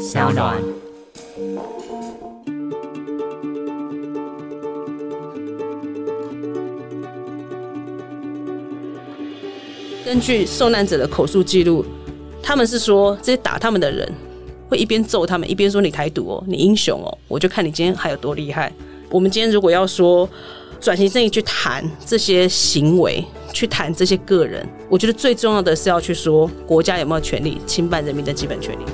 小暖。根据受难者的口述记录，他们是说这些打他们的人会一边揍他们，一边说你台独哦，你英雄哦，我就看你今天还有多厉害。我们今天如果要说转型正义去谈这些行为，去谈这些个人，我觉得最重要的是要去说国家有没有权利侵犯人民的基本权利。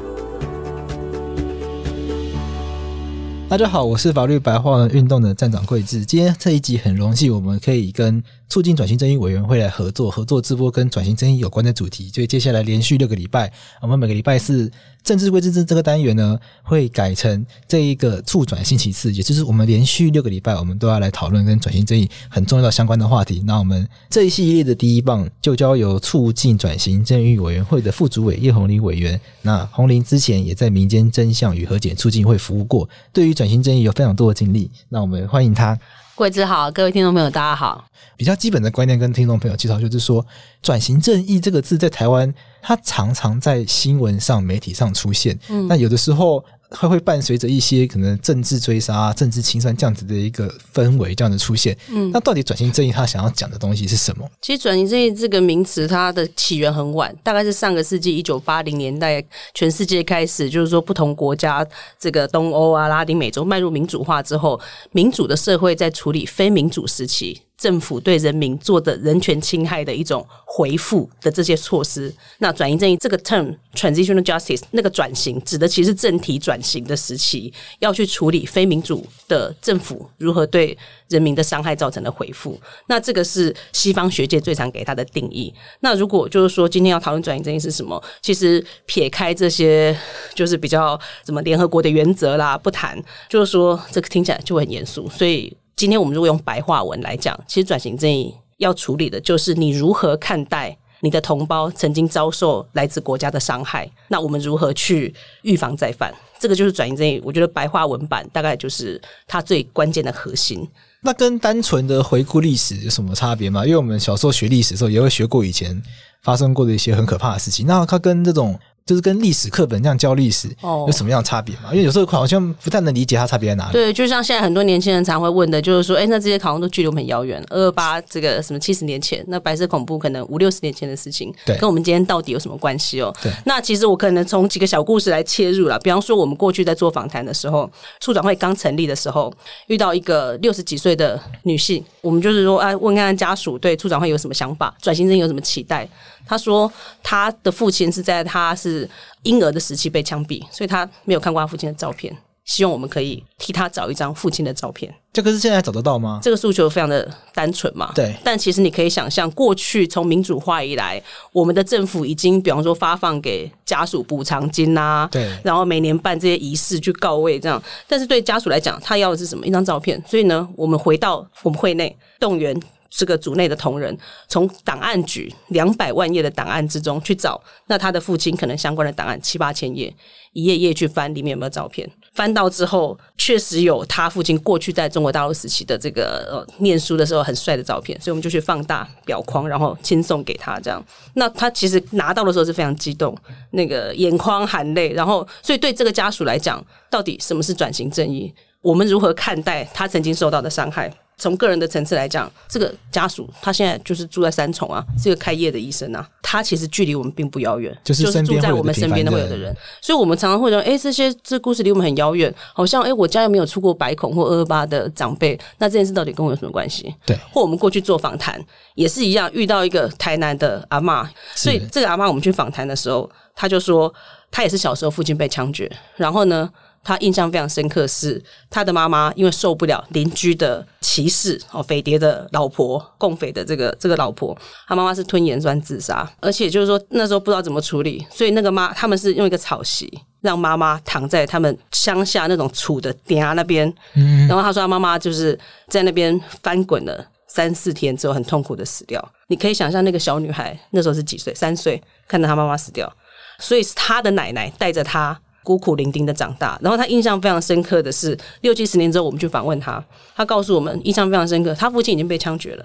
大家好，我是法律白话运动的站长桂智。今天这一集很荣幸，我们可以跟促进转型正义委员会来合作，合作直播跟转型正义有关的主题。所以接下来连续六个礼拜，我们每个礼拜四政治归政治这个单元呢，会改成这一个促转星期四，也就是我们连续六个礼拜，我们都要来讨论跟转型正义很重要的相关的话题。那我们这一系列的第一棒就交由促进转型正义委员会的副主委叶红林委员。那红林之前也在民间真相与和解促进会服务过，对于转型正义有非常多的经历。那我们欢迎他。桂枝好，各位听众朋友，大家好。比较基本的观念跟听众朋友介绍，就是说“转型正义”这个字在台湾，它常常在新闻上、媒体上出现。嗯，那有的时候它会伴随着一些可能政治追杀、政治清算这样子的一个氛围这样的出现。嗯，那到底转型正义它想要讲的东西是什么？其实“转型正义”这个名词，它的起源很晚，大概是上个世纪一九八零年代，全世界开始就是说不同国家，这个东欧啊、拉丁美洲迈入民主化之后，民主的社会在处理非民主时期。政府对人民做的人权侵害的一种回复的这些措施，那转型正义这个 term transitional justice 那个转型指的其实政体转型的时期，要去处理非民主的政府如何对人民的伤害造成的回复。那这个是西方学界最常给他的定义。那如果就是说今天要讨论转型正义是什么，其实撇开这些就是比较什么联合国的原则啦不谈，就是说这个听起来就很严肃，所以。今天我们如果用白话文来讲，其实转型正义要处理的就是你如何看待你的同胞曾经遭受来自国家的伤害，那我们如何去预防再犯？这个就是转型正义。我觉得白话文版大概就是它最关键的核心。那跟单纯的回顾历史有什么差别吗？因为我们小时候学历史的时候也会学过以前发生过的一些很可怕的事情。那它跟这种。就是跟历史课本这样教历史有什么样的差别吗？因为有时候好像不太能理解它差别在哪里。对，就像现在很多年轻人常会问的，就是说，哎，那这些考公都距离我们很遥远，二二八这个什么七十年前，那白色恐怖可能五六十年前的事情，对，跟我们今天到底有什么关系哦？对。那其实我可能从几个小故事来切入了，比方说我们过去在做访谈的时候，处长会刚成立的时候，遇到一个六十几岁的女性，我们就是说，哎，问看看家属对处长会有什么想法，转型正有什么期待？他说，他的父亲是在他是婴儿的时期被枪毙，所以他没有看过他父亲的照片。希望我们可以替他找一张父亲的照片。这个是现在找得到吗？这个诉求非常的单纯嘛。对。但其实你可以想象，过去从民主化以来，我们的政府已经，比方说发放给家属补偿金啊，对。然后每年办这些仪式去告慰，这样。但是对家属来讲，他要的是什么？一张照片。所以呢，我们回到我们会内动员。这个组内的同仁从档案局两百万页的档案之中去找，那他的父亲可能相关的档案七八千页，一页页去翻，里面有没有照片？翻到之后，确实有他父亲过去在中国大陆时期的这个呃念书的时候很帅的照片，所以我们就去放大表框，然后亲送给他。这样，那他其实拿到的时候是非常激动，那个眼眶含泪。然后，所以对这个家属来讲，到底什么是转型正义？我们如何看待他曾经受到的伤害？从个人的层次来讲，这个家属他现在就是住在三重啊，是个开业的医生啊，他其实距离我们并不遥远，就是住在我们身边的会有的人，所以我们常常会说，哎，这些这故事离我们很遥远，好像哎，我家又没有出过百孔或二二八的长辈，那这件事到底跟我有什么关系？对，或我们过去做访谈也是一样，遇到一个台南的阿妈，所以这个阿妈我们去访谈的时候，他就说他也是小时候父亲被枪决，然后呢。他印象非常深刻，是他的妈妈因为受不了邻居的歧视哦，匪谍的老婆，共匪的这个这个老婆，他妈妈是吞盐酸自杀，而且就是说那时候不知道怎么处理，所以那个妈他们是用一个草席让妈妈躺在他们乡下那种土的顶啊那边，然后他说他妈妈就是在那边翻滚了三四天之后很痛苦的死掉。你可以想象那个小女孩那时候是几岁？三岁，看到她妈妈死掉，所以是她的奶奶带着她。孤苦伶仃的长大，然后他印象非常深刻的是，六七十年之后我们去访问他，他告诉我们印象非常深刻，他父亲已经被枪决了，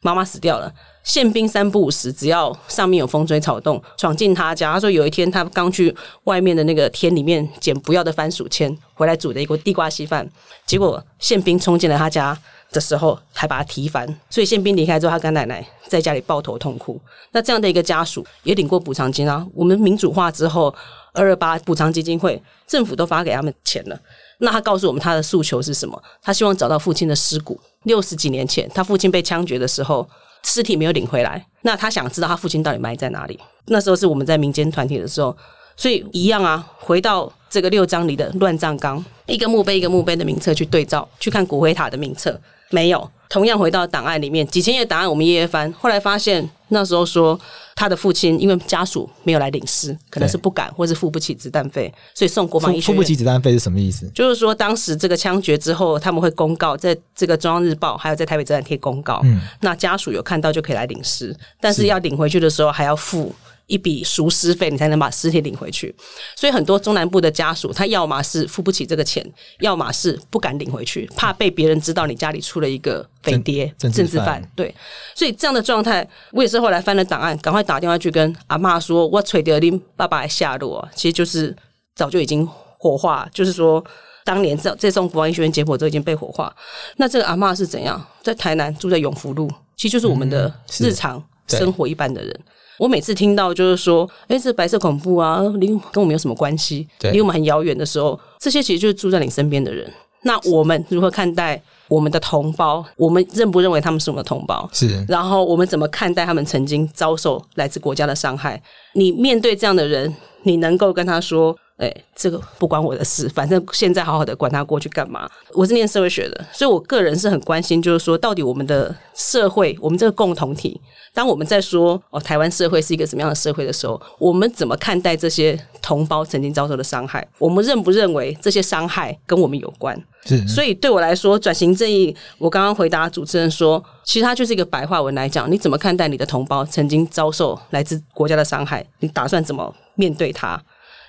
妈妈死掉了，宪兵三不五时，只要上面有风吹草动，闯进他家。他说有一天他刚去外面的那个田里面捡不要的番薯签，回来煮的一锅地瓜稀饭，结果宪兵冲进了他家的时候，还把他踢翻。所以宪兵离开之后，他跟奶奶在家里抱头痛哭。那这样的一个家属也领过补偿金啊。我们民主化之后，二二八补偿基金会政府都发给他们钱了。那他告诉我们他的诉求是什么？他希望找到父亲的尸骨。六十几年前，他父亲被枪决的时候。尸体没有领回来，那他想知道他父亲到底埋在哪里。那时候是我们在民间团体的时候，所以一样啊，回到这个六章里的乱葬岗，一个墓碑一个墓碑的名册去对照，去看骨灰塔的名册，没有。同样回到档案里面，几千页档案我们一页翻，后来发现那时候说他的父亲因为家属没有来领尸，可能是不敢或是付不起子弹费，所以送国防医学付不起子弹费是什么意思？就是说当时这个枪决之后，他们会公告在这个中央日报，还有在台北车站贴公告，那家属有看到就可以来领尸，但是要领回去的时候还要付。一笔赎尸费，你才能把尸体领回去。所以很多中南部的家属，他要么是付不起这个钱，要么是不敢领回去，怕被别人知道你家里出了一个匪谍、政治犯。对，所以这样的状态，我也是后来翻了档案，赶快打电话去跟阿妈说：“我垂掉你爸爸的下落。”其实就是早就已经火化，就是说当年这这栋国王医学院解剖都已经被火化。那这个阿妈是怎样？在台南住在永福路，其实就是我们的日常生活一般的人。我每次听到就是说，哎，这白色恐怖啊，离跟我们有什么关系？离我们很遥远的时候，这些其实就是住在你身边的人。那我们如何看待我们的同胞？我们认不认为他们是我们的同胞？是。然后我们怎么看待他们曾经遭受来自国家的伤害？你面对这样的人，你能够跟他说？哎，这个不关我的事，反正现在好好的，管他过去干嘛？我是念社会学的，所以我个人是很关心，就是说，到底我们的社会，我们这个共同体，当我们在说哦，台湾社会是一个什么样的社会的时候，我们怎么看待这些同胞曾经遭受的伤害？我们认不认为这些伤害跟我们有关？是，所以对我来说，转型正义，我刚刚回答主持人说，其实它就是一个白话文来讲，你怎么看待你的同胞曾经遭受来自国家的伤害？你打算怎么面对他？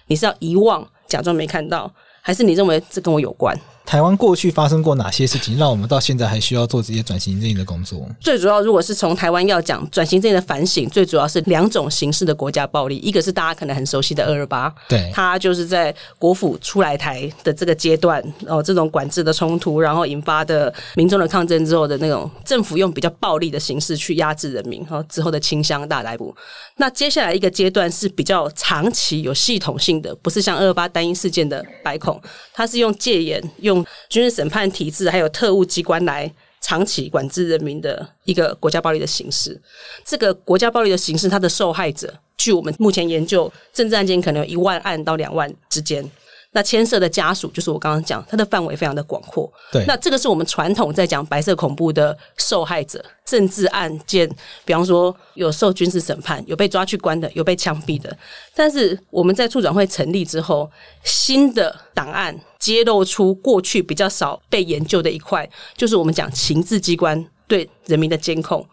你是要遗忘，假装没看到，还是你认为这跟我有关？台湾过去发生过哪些事情，让我们到现在还需要做这些转型正义的工作？最主要，如果是从台湾要讲转型正义的反省，最主要是两种形式的国家暴力，一个是大家可能很熟悉的二二八，对，它就是在国府出来台的这个阶段，哦，这种管制的冲突，然后引发的民众的抗争之后的那种政府用比较暴力的形式去压制人民，哈，之后的清乡大逮捕。那接下来一个阶段是比较长期有系统性的，不是像二二八单一事件的白孔，它是用戒严用。军事审判体制还有特务机关来长期管制人民的一个国家暴力的形式。这个国家暴力的形式，它的受害者，据我们目前研究，政治案件可能有一万案到两万之间。那牵涉的家属，就是我刚刚讲，它的范围非常的广阔。对，那这个是我们传统在讲白色恐怖的受害者，政治案件，比方说有受军事审判、有被抓去关的、有被枪毙的。但是我们在处长会成立之后，新的档案揭露出过去比较少被研究的一块，就是我们讲情治机关对人民的监控。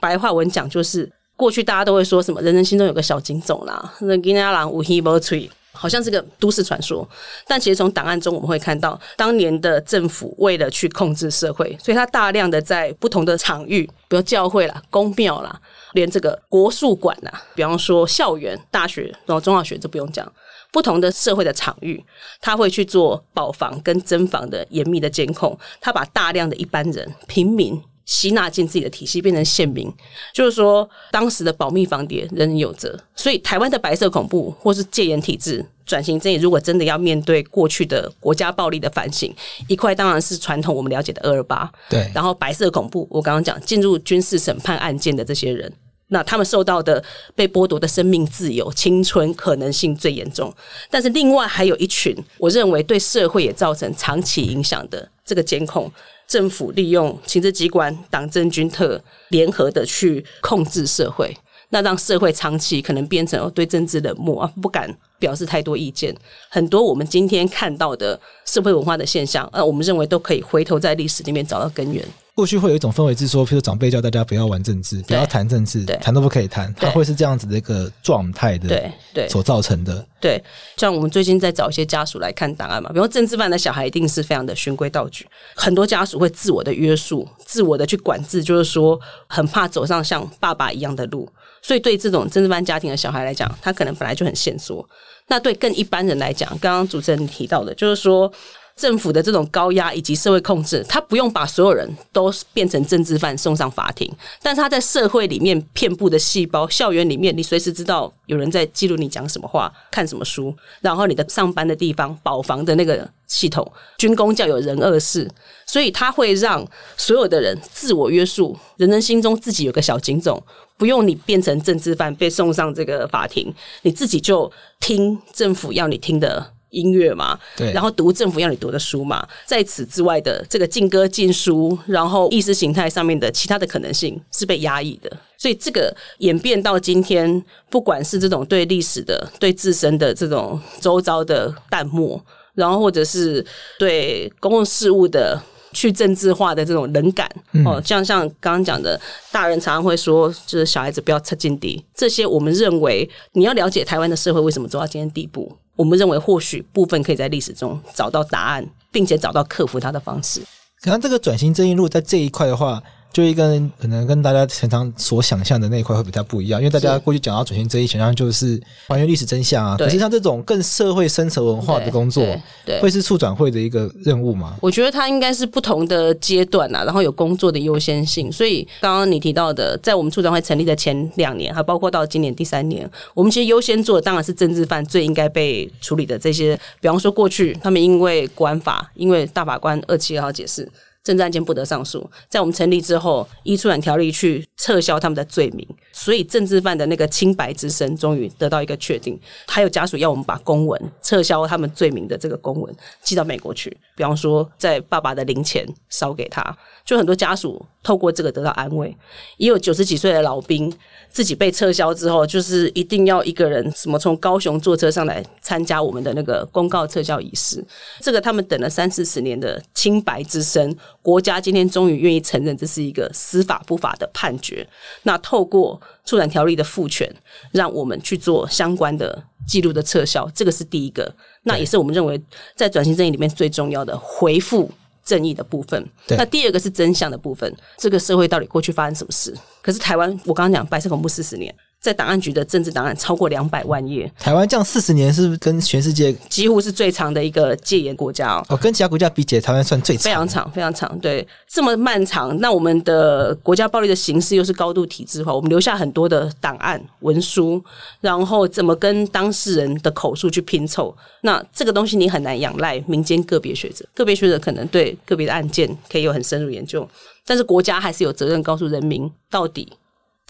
白话文讲，就是过去大家都会说什么，人人心中有个小警总啦，那金家郎无黑无吹。好像是个都市传说，但其实从档案中我们会看到，当年的政府为了去控制社会，所以他大量的在不同的场域，比如教会啦、公庙啦，连这个国术馆呐，比方说校园、大学，然后中小学就不用讲，不同的社会的场域，他会去做保防跟侦防的严密的监控，他把大量的一般人、平民。吸纳进自己的体系，变成县民，就是说，当时的保密防谍人人有责。所以，台湾的白色恐怖或是戒严体制转型正义，如果真的要面对过去的国家暴力的反省，一块当然是传统我们了解的二二八。对，然后白色恐怖，我刚刚讲进入军事审判案件的这些人，那他们受到的被剥夺的生命、自由、青春可能性最严重。但是，另外还有一群，我认为对社会也造成长期影响的这个监控。政府利用行政机关、党政军特联合的去控制社会，那让社会长期可能变成对政治冷漠啊，不敢表示太多意见。很多我们今天看到的社会文化的现象，呃，我们认为都可以回头在历史里面找到根源。过去会有一种氛围是说，譬如长辈叫大家不要玩政治，不要谈政治，谈都不可以谈，它会是这样子的一个状态的，对对，所造成的。对，像我们最近在找一些家属来看档案嘛，比如政治犯的小孩一定是非常的循规蹈矩，很多家属会自我的约束、自我的去管制，就是说很怕走上像爸爸一样的路，所以对这种政治犯家庭的小孩来讲，他可能本来就很限缩。那对更一般人来讲，刚刚主持人提到的，就是说。政府的这种高压以及社会控制，他不用把所有人都变成政治犯送上法庭，但是他在社会里面遍布的细胞，校园里面，你随时知道有人在记录你讲什么话、看什么书，然后你的上班的地方、保房的那个系统，军工教有人恶事，所以他会让所有的人自我约束，人人心中自己有个小警种，不用你变成政治犯被送上这个法庭，你自己就听政府要你听的。音乐嘛，对，然后读政府要你读的书嘛，在此之外的这个禁歌禁书，然后意识形态上面的其他的可能性是被压抑的，所以这个演变到今天，不管是这种对历史的、对自身的这种周遭的淡漠，然后或者是对公共事务的。去政治化的这种冷感哦，像像刚刚讲的，大人常常会说，就是小孩子不要插进敌。这些我们认为，你要了解台湾的社会为什么走到今天地步，我们认为或许部分可以在历史中找到答案，并且找到克服它的方式。可能这个转型正义路在这一块的话。就一跟可能跟大家平常所想象的那一块会比较不一样，因为大家过去讲到转型这一，想象就是还原历史真相啊。可是像这种更社会深层文化的工作，对，会是促转会的一个任务吗？我觉得它应该是不同的阶段啊，然后有工作的优先性。所以刚刚你提到的，在我们促转会成立的前两年，还包括到今年第三年，我们其实优先做的当然是政治犯最应该被处理的这些，比方说过去他们因为国安法，因为大法官二七二号解释。政治案件不得上诉，在我们成立之后，依出版条例去撤销他们的罪名，所以政治犯的那个清白之身终于得到一个确定。还有家属要我们把公文撤销他们罪名的这个公文寄到美国去，比方说在爸爸的零钱烧给他，就很多家属透过这个得到安慰。也有九十几岁的老兵。自己被撤销之后，就是一定要一个人什么从高雄坐车上来参加我们的那个公告撤销仪式。这个他们等了三四十年的清白之身，国家今天终于愿意承认这是一个司法不法的判决。那透过出版条例的赋权，让我们去做相关的记录的撤销，这个是第一个。那也是我们认为在转型正义里面最重要的回复。正义的部分，那第二个是真相的部分。这个社会到底过去发生什么事？可是台湾，我刚刚讲白色恐怖四十年。在档案局的政治档案超过两百万页，台湾这样四十年是不是跟全世界几乎是最长的一个戒严国家哦？跟其他国家比起来，台湾算最长，非常长，非常长。对，这么漫长，那我们的国家暴力的形式又是高度体制化，我们留下很多的档案文书，然后怎么跟当事人的口述去拼凑？那这个东西你很难仰赖民间个别学者，个别学者可能对个别的案件可以有很深入研究，但是国家还是有责任告诉人民到底。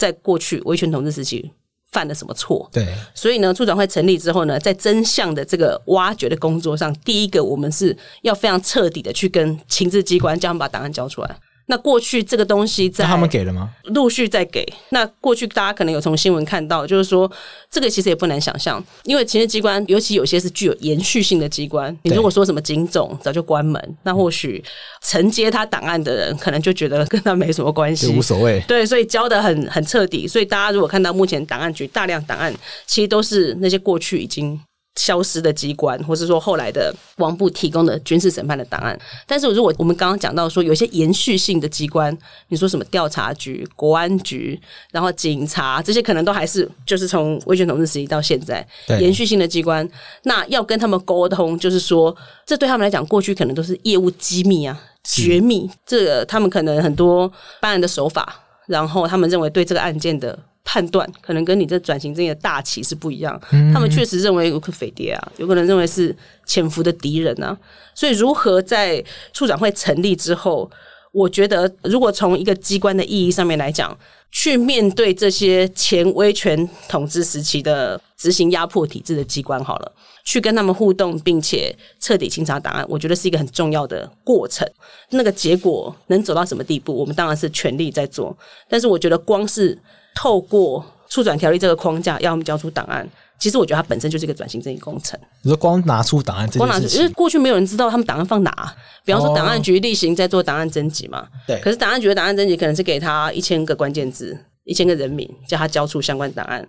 在过去威权统治时期犯了什么错？对，所以呢，促转会成立之后呢，在真相的这个挖掘的工作上，第一个我们是要非常彻底的去跟情治机关叫他们把档案交出来。那过去这个东西在他们给了吗？陆续在给。那过去大家可能有从新闻看到，就是说这个其实也不难想象，因为情治机关尤其有些是具有延续性的机关。你如果说什么警总早就关门，那或许承接他档案的人可能就觉得跟他没什么关系，无所谓。对，所以交的很很彻底。所以大家如果看到目前档案局大量档案，其实都是那些过去已经。消失的机关，或是说后来的王部提供的军事审判的档案，但是如果我们刚刚讲到说有些延续性的机关，你说什么调查局、国安局，然后警察这些可能都还是就是从威权统治时期到现在延续性的机关，那要跟他们沟通，就是说这对他们来讲，过去可能都是业务机密啊、绝密，这个他们可能很多办案的手法，然后他们认为对这个案件的。判断可能跟你这转型正义的大旗是不一样，他们确实认为有可匪谍啊，有可能认为是潜伏的敌人啊。所以，如何在处长会成立之后，我觉得如果从一个机关的意义上面来讲，去面对这些前威权统治时期的执行压迫体制的机关，好了，去跟他们互动，并且彻底清查档案，我觉得是一个很重要的过程。那个结果能走到什么地步，我们当然是全力在做。但是，我觉得光是透过促转条例这个框架，要我们交出档案。其实我觉得它本身就是一个转型正义工程。你说光拿出档案这光拿出因为过去没有人知道他们档案放哪。比方说，哦档案局例行在做档案征集嘛，对可是档案局的档案征集可能是给他一千个关键字，一千个人名，叫他交出相关档案。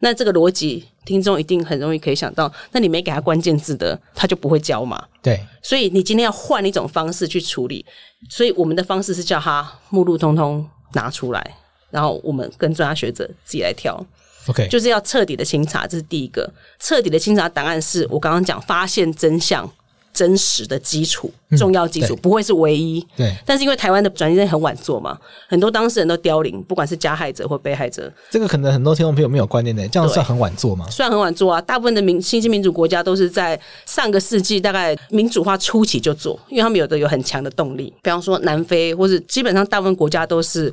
那这个逻辑，听众一定很容易可以想到，那你没给他关键字的，他就不会交嘛。对，所以你今天要换一种方式去处理，所以我们的方式是叫他目录通通拿出来，然后我们跟专家学者自己来挑。OK，就是要彻底的清查，这是第一个。彻底的清查档案是我刚刚讲发现真相、真实的基础、重要基础，对不会是唯一。对，但是因为台湾的转型很晚做嘛，很多当事人都凋零，不管是加害者或被害者，这个可能很多听众朋友没有观念的，这样算很晚做吗？算很晚做啊，大部分的民新兴民主国家都是在上个世纪大概民主化初期就做，因为他们有的有很强的动力，比方说南非或是基本上大部分国家都是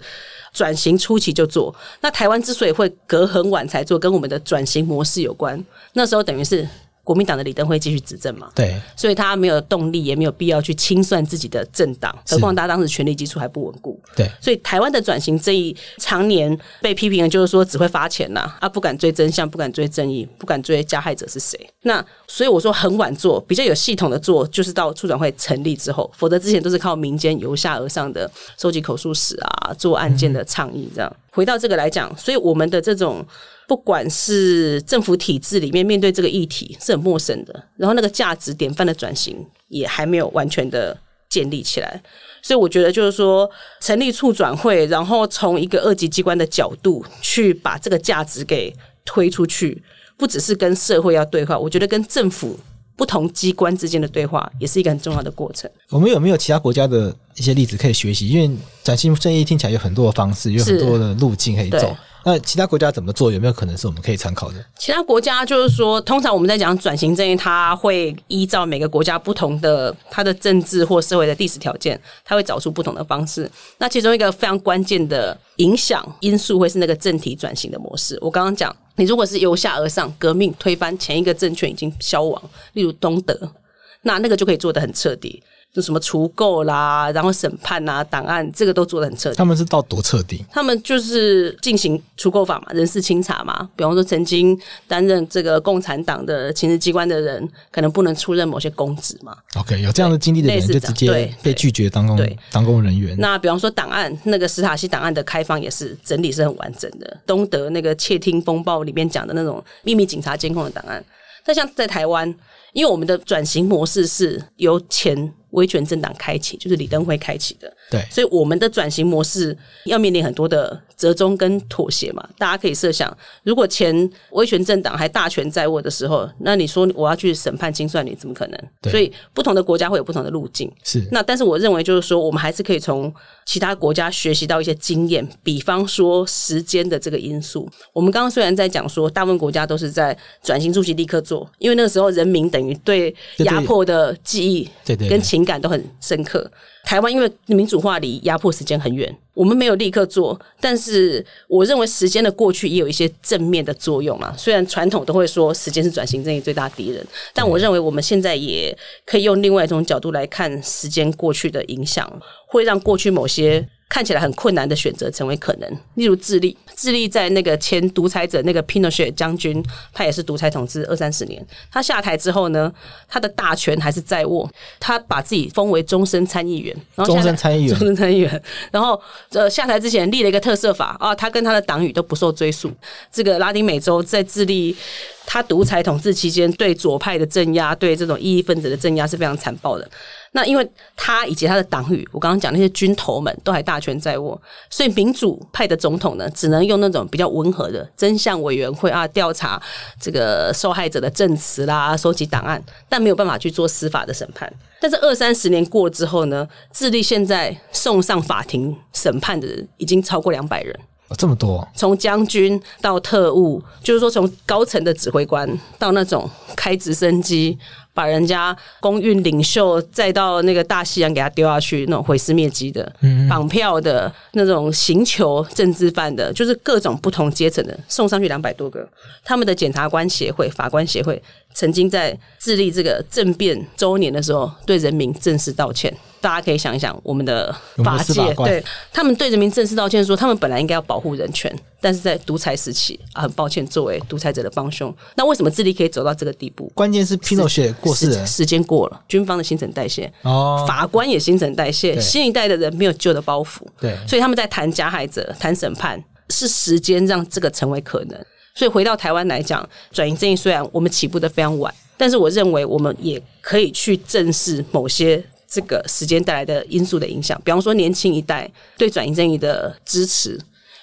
转型初期就做。那台湾之所以会隔很晚才做，跟我们的转型模式有关。那时候等于是国民党的李登辉继续执政嘛，对，所以他没有动力，也没有必要去清算自己的政党，何况他当时权力基础还不稳固。对，所以台湾的转型正义常年被批评的就是说只会发钱呐、啊，不敢追真相，不敢追正义，不敢追加害者是谁。那所以我说很晚做，比较有系统的做，就是到促转会成立之后，否则之前都是靠民间由下而上的收集口述史啊，做案件的倡议这样。回到这个来讲，所以我们的这种。不管是政府体制里面面对这个议题是很陌生的，然后那个价值典范的转型也还没有完全的建立起来，所以我觉得就是说，成立促转会，然后从一个二级机关的角度去把这个价值给推出去，不只是跟社会要对话，我觉得跟政府不同机关之间的对话也是一个很重要的过程。我们有没有其他国家的一些例子可以学习？因为转型正义听起来有很多的方式，有很多的路径可以走。那其他国家怎么做？有没有可能是我们可以参考的？其他国家就是说，通常我们在讲转型正义，它会依照每个国家不同的它的政治或社会的历史条件，它会找出不同的方式。那其中一个非常关键的影响因素会是那个政体转型的模式。我刚刚讲，你如果是由下而上革命推翻前一个政权已经消亡，例如东德，那那个就可以做得很彻底。就什么除垢啦，然后审判啊、档案，这个都做得很彻底。他们是到多彻底？他们就是进行除垢法嘛，人事清查嘛。比方说，曾经担任这个共产党的情治机关的人，可能不能出任某些公职嘛。OK，有这样的经历的人就直接被拒绝当公对当公务人员。那比方说，档案那个史塔西档案的开放也是整理是很完整的。东德那个窃听风暴里面讲的那种秘密警察监控的档案，但像在台湾，因为我们的转型模式是由前威权政党开启，就是李登辉开启的，对，所以我们的转型模式要面临很多的折中跟妥协嘛。大家可以设想，如果前威权政党还大权在握的时候，那你说我要去审判清算你，怎么可能？对所以不同的国家会有不同的路径。是那但是我认为就是说，我们还是可以从其他国家学习到一些经验，比方说时间的这个因素。我们刚刚虽然在讲说，大部分国家都是在转型初期立刻做，因为那个时候人民等于对压迫的记忆对对对跟情情感都很深刻。台湾因为民主化离压迫时间很远，我们没有立刻做，但是我认为时间的过去也有一些正面的作用嘛。虽然传统都会说时间是转型正义最大敌人，但我认为我们现在也可以用另外一种角度来看时间过去的影响，会让过去某些。看起来很困难的选择成为可能，例如智利，智利在那个前独裁者那个 Pinochet 将军，他也是独裁统治二三十年。他下台之后呢，他的大权还是在握，他把自己封为终身参议员，然后终身参议员终身参议员。然后呃，下台之前立了一个特色法啊，他跟他的党羽都不受追溯。这个拉丁美洲在智利。他独裁统治期间，对左派的镇压，对这种异议分子的镇压是非常残暴的。那因为他以及他的党羽，我刚刚讲那些军头们都还大权在握，所以民主派的总统呢，只能用那种比较温和的真相委员会啊，调查这个受害者的证词啦，收集档案，但没有办法去做司法的审判。但是二三十年过了之后呢，智利现在送上法庭审判的人已经超过两百人。哦这么多，从将军到特务，就是说从高层的指挥官到那种开直升机把人家公运领袖再到那个大西洋给他丢下去那种毁尸灭迹的，绑票的那种刑求政治犯的，就是各种不同阶层的送上去两百多个。他们的检察官协会、法官协会曾经在致力这个政变周年的时候，对人民正式道歉。大家可以想一想，我们的法界对他们对人民正式道歉说，他们本来应该要保护人权，但是在独裁时期啊，很抱歉，作为独裁者的帮凶，那为什么智利可以走到这个地步？关键是 Pinochet 过世了，时间过了，军方的新陈代谢，哦，法官也新陈代谢，新一代的人没有旧的包袱，对，所以他们在谈加害者、谈审判，是时间让这个成为可能。所以回到台湾来讲，转移正义虽然我们起步的非常晚，但是我认为我们也可以去正视某些这个时间带来的因素的影响，比方说年轻一代对转移正义的支持。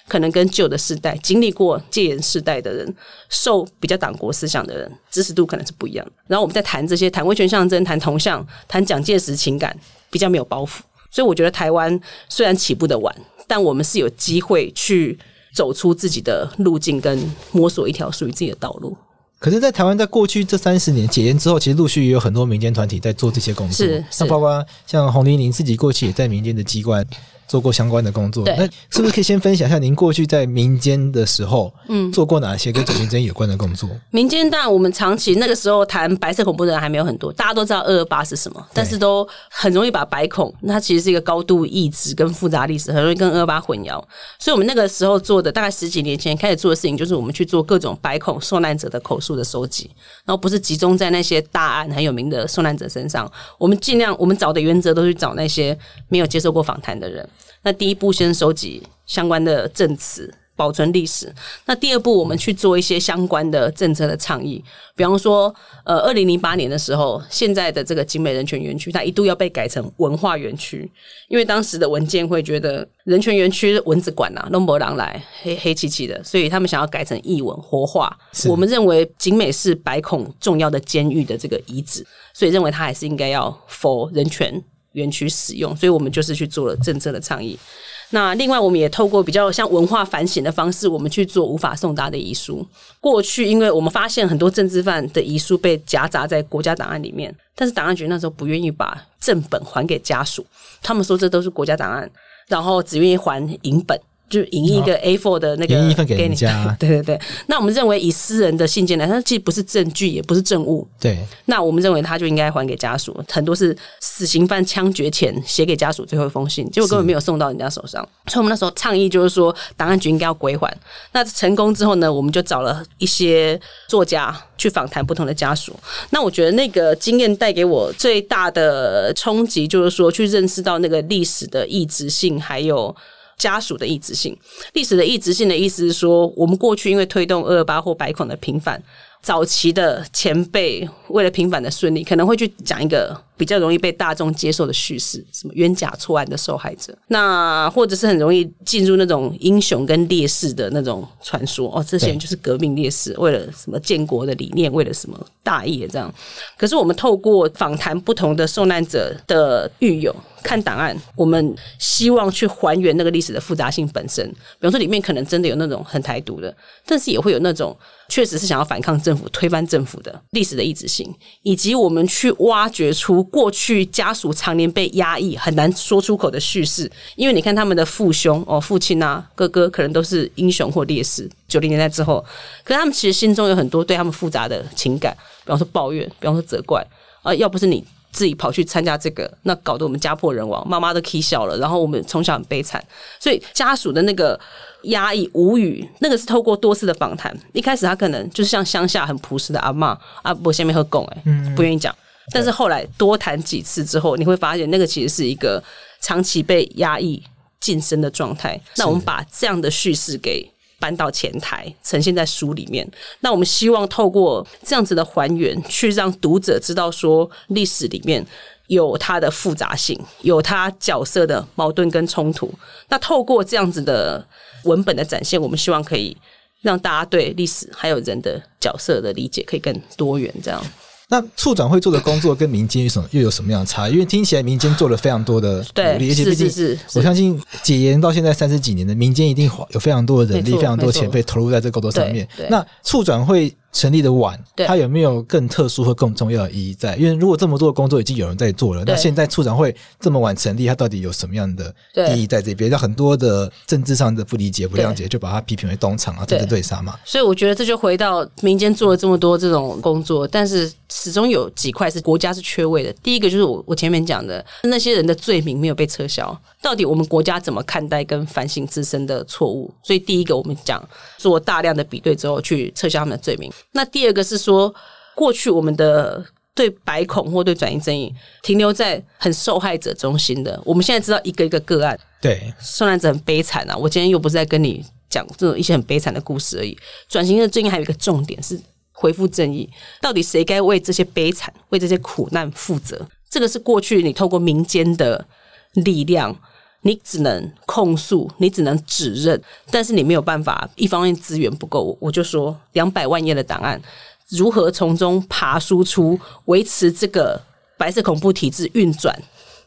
可能跟旧的世代经历过戒严世代的人，受比较党国思想的人支持度可能是不一样。然后我们在谈这些，谈威权象征，谈铜像，谈蒋介石情感，比较没有包袱。所以我觉得台湾虽然起步的晚，但我们是有机会去走出自己的路径，跟摸索一条属于自己的道路。可是，在台湾，在过去这三十年解严之后，其实陆续也有很多民间团体在做这些工作。是是那包括像洪玲玲自己过去也在民间的机关做过相关的工作。那是不是可以先分享一下您过去在民间的时候，嗯，做过哪些跟转型正义有关的工作？民间当然我们长期那个时候谈白色恐怖的人还没有很多，大家都知道二二八是什么，但是都很容易把白恐，那它其实是一个高度意志跟复杂历史，很容易跟二二八混淆。所以我们那个时候做的，大概十几年前开始做的事情，就是我们去做各种白恐受难者的口述的收集，然后不是集中在那些大案很有名的受难者身上，我们尽量我们找的原则都去找那些没有接受过访谈的人。那第一步先收集相关的证词。保存历史。那第二步，我们去做一些相关的政策的倡议，比方说，呃，二零零八年的时候，现在的这个景美人权园区，它一度要被改成文化园区，因为当时的文件会觉得人权园区蚊子馆啊，弄不狼来黑黑漆漆的，所以他们想要改成艺文活化。我们认为景美是白孔重要的监狱的这个遗址，所以认为它还是应该要否人权园区使用，所以我们就是去做了政策的倡议。那另外，我们也透过比较像文化反省的方式，我们去做无法送达的遗书。过去，因为我们发现很多政治犯的遗书被夹杂在国家档案里面，但是档案局那时候不愿意把正本还给家属，他们说这都是国家档案，然后只愿意还影本。就影印一个 A4 的那个影印一份给人你家 对对对。那我们认为以私人的信件来，它既不是证据，也不是证物，对，那我们认为他就应该还给家属。很多是死刑犯枪决前写给家属最后一封信，结果根本没有送到人家手上。所以我们那时候倡议就是说，档案局应该要归还。那成功之后呢，我们就找了一些作家去访谈不同的家属。那我觉得那个经验带给我最大的冲击，就是说去认识到那个历史的异质性，还有。家属的意志性，历史的意志性的意思是说，我们过去因为推动二二八或白孔的平反，早期的前辈为了平反的顺利，可能会去讲一个比较容易被大众接受的叙事，什么冤假错案的受害者，那或者是很容易进入那种英雄跟烈士的那种传说。哦，这些人就是革命烈士，为了什么建国的理念，为了什么大业这样。可是我们透过访谈不同的受难者的狱友。看档案，我们希望去还原那个历史的复杂性本身。比方说，里面可能真的有那种很台独的，但是也会有那种确实是想要反抗政府、推翻政府的历史的意志性，以及我们去挖掘出过去家属常年被压抑、很难说出口的叙事。因为你看他们的父兄哦、父亲啊、哥哥，可能都是英雄或烈士。九零年代之后，可是他们其实心中有很多对他们复杂的情感，比方说抱怨，比方说责怪啊，要不是你。自己跑去参加这个，那搞得我们家破人亡，妈妈都哭笑了。然后我们从小很悲惨，所以家属的那个压抑、无语，那个是透过多次的访谈。一开始他可能就是像乡下很朴实的阿妈阿伯下面喝供，哎，不愿意讲。但是后来多谈几次之后，你会发现那个其实是一个长期被压抑晋升的状态。那我们把这样的叙事给。搬到前台，呈现在书里面。那我们希望透过这样子的还原，去让读者知道说，历史里面有它的复杂性，有它角色的矛盾跟冲突。那透过这样子的文本的展现，我们希望可以让大家对历史还有人的角色的理解可以更多元，这样。那处长会做的工作跟民间有什么又有什么样的差？因为听起来民间做了非常多的努力，而且毕竟我相信解严到现在三十几年的民间一定有非常多的人力、非常多钱被投入在这个工作上面。那处长会成立的晚，对它有没有更特殊或更重要的意义在？因为如果这么多的工作已经有人在做了，那现在处长会这么晚成立，它到底有什么样的意义在这边？让很多的政治上的不理解、不谅解，就把它批评为东厂啊，政治对杀嘛。所以我觉得这就回到民间做了这么多这种工作，但是始终有几块是国家是缺位的。第一个就是我我前面讲的那些人的罪名没有被撤销，到底我们国家怎么看待跟反省自身的错误？所以第一个我们讲做大量的比对之后去撤销他们的罪名。那第二个是说过去我们的。对白恐或对转移正义停留在很受害者中心的，我们现在知道一个一个个案，对，受难者很悲惨啊！我今天又不是在跟你讲这种一些很悲惨的故事而已。转型的正义还有一个重点是恢复正义，到底谁该为这些悲惨、为这些苦难负责？这个是过去你透过民间的力量，你只能控诉，你只能指认，但是你没有办法。一方面资源不够，我就说两百万页的档案，如何从中爬输出，维持这个白色恐怖体制运转？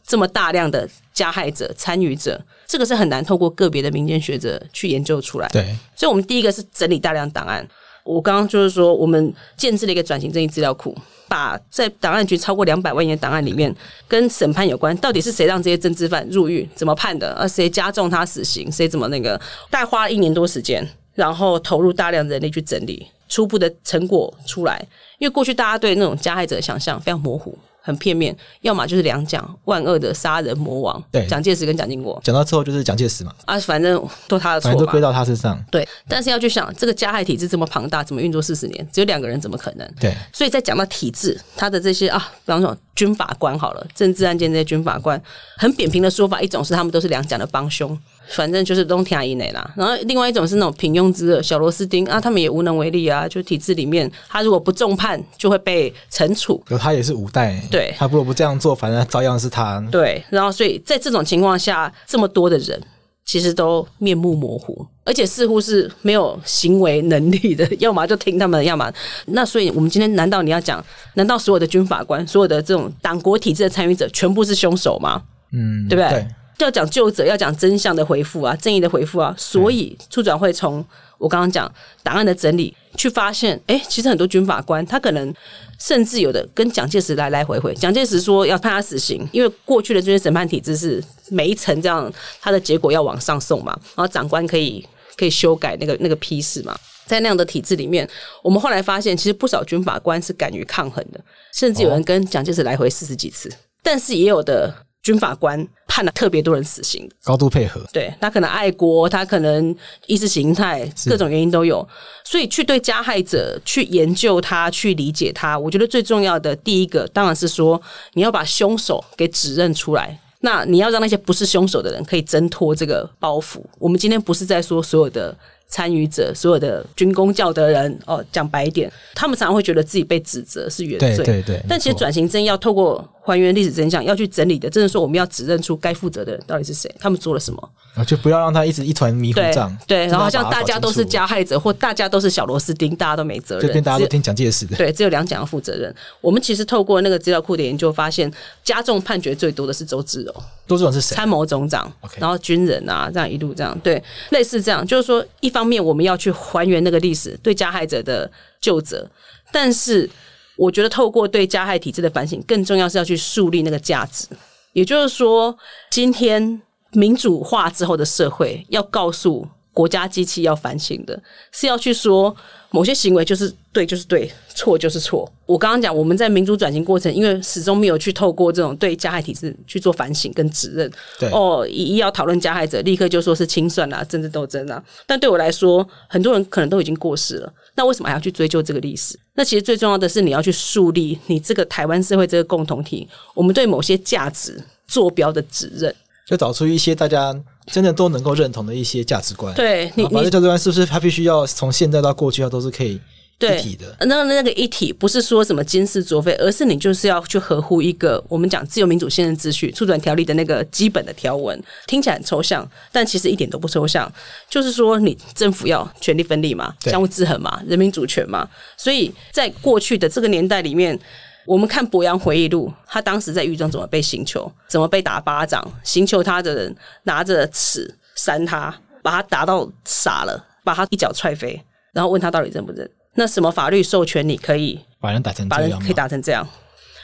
这么大量的加害者、参与者，这个是很难透过个别的民间学者去研究出来。对，所以，我们第一个是整理大量档案。我刚刚就是说，我们建制了一个转型正义资料库，把在档案局超过两百万页档案里面，跟审判有关，到底是谁让这些政治犯入狱，怎么判的，而谁加重他死刑，谁怎么那个，大概花了一年多时间，然后投入大量人力去整理，初步的成果出来。因为过去大家对那种加害者的想象非常模糊。很片面，要么就是两蒋万恶的杀人魔王，对蒋介石跟蒋经国讲到最后就是蒋介石嘛，啊，反正都他的错，反正都归到他身上。对，但是要去想这个加害体制这么庞大，怎么运作四十年？只有两个人，怎么可能？对，所以在讲到体制，他的这些啊，比方说军法官好了，政治案件这些军法官，很扁平的说法，一种是他们都是两蒋的帮凶，反正就是东天以内啦。然后另外一种是那种平庸之恶，小螺丝钉啊，他们也无能为力啊。就体制里面，他如果不重判，就会被惩处。有他也是五代，对他如果不这样做，反正照样是他。对，然后所以在这种情况下，这么多的人其实都面目模糊，而且似乎是没有行为能力的，要么就听他们的，要么那所以我们今天难道你要讲，难道所有的军法官、所有的这种党国体制的参与者全部是凶手吗？嗯，对不对？对，要讲救者，要讲真相的回复啊，正义的回复啊。所以处长会从我刚刚讲档案的整理，去发现，哎，其实很多军法官他可能甚至有的跟蒋介石来来回回。蒋介石说要判他死刑，因为过去的这些审判体制是每一层这样，他的结果要往上送嘛，然后长官可以可以修改那个那个批示嘛。在那样的体制里面，我们后来发现，其实不少军法官是敢于抗衡的，甚至有人跟蒋介石来回四十几次，但是也有的军法官判了特别多人死刑。高度配合。对他可能爱国，他可能意识形态，各种原因都有，所以去对加害者去研究他，去理解他，我觉得最重要的第一个当然是说，你要把凶手给指认出来。那你要让那些不是凶手的人可以挣脱这个包袱。我们今天不是在说所有的参与者，所有的军工教的人哦，讲白一点，他们常常会觉得自己被指责是原罪，对对对，但其实转型正义要透过还原历史真相，要去整理的，真的说我们要指认出该负责的人到底是谁，他们做了什么。啊就不要让他一直一团迷糊对账。对，然后像大家都是加害者，或大家都是小螺丝钉，大家都没责任，就变大家都听蒋介石的。对，只有两蒋要负责任。我们其实透过那个资料库的研究，发现加重判决最多的是周志柔，多这种是谁？参谋总长然后军人啊，这样一路这样，对，类似这样，就是说，一方方面我们要去还原那个历史，对加害者的救责，但是我觉得透过对加害体制的反省，更重要是要去树立那个价值。也就是说，今天民主化之后的社会，要告诉国家机器要反省的，是要去说某些行为就是对就是对，错就是错。我刚刚讲，我们在民主转型过程，因为始终没有去透过这种对加害体制去做反省跟指认，对哦，一一要讨论加害者，立刻就说是清算啊、政治斗争啊。但对我来说，很多人可能都已经过世了，那为什么还要去追究这个历史？那其实最重要的是，你要去树立你这个台湾社会这个共同体，我们对某些价值坐标的指认。就找出一些大家真的都能够认同的一些价值观。对你，你这价值观是不是它必须要从现在到过去，它都是可以对一体的？那那个一体不是说什么金氏卓非，而是你就是要去合乎一个我们讲自由民主宪政秩序促转条例的那个基本的条文，听起来很抽象，但其实一点都不抽象。就是说，你政府要权力分立嘛，相互制衡嘛，人民主权嘛。所以在过去的这个年代里面。我们看博洋回忆录，他当时在狱中怎么被刑求，怎么被打巴掌，刑求他的人拿着尺扇他，把他打到傻了，把他一脚踹飞，然后问他到底认不认。那什么法律授权你可以把人打成把人可以？打成这样？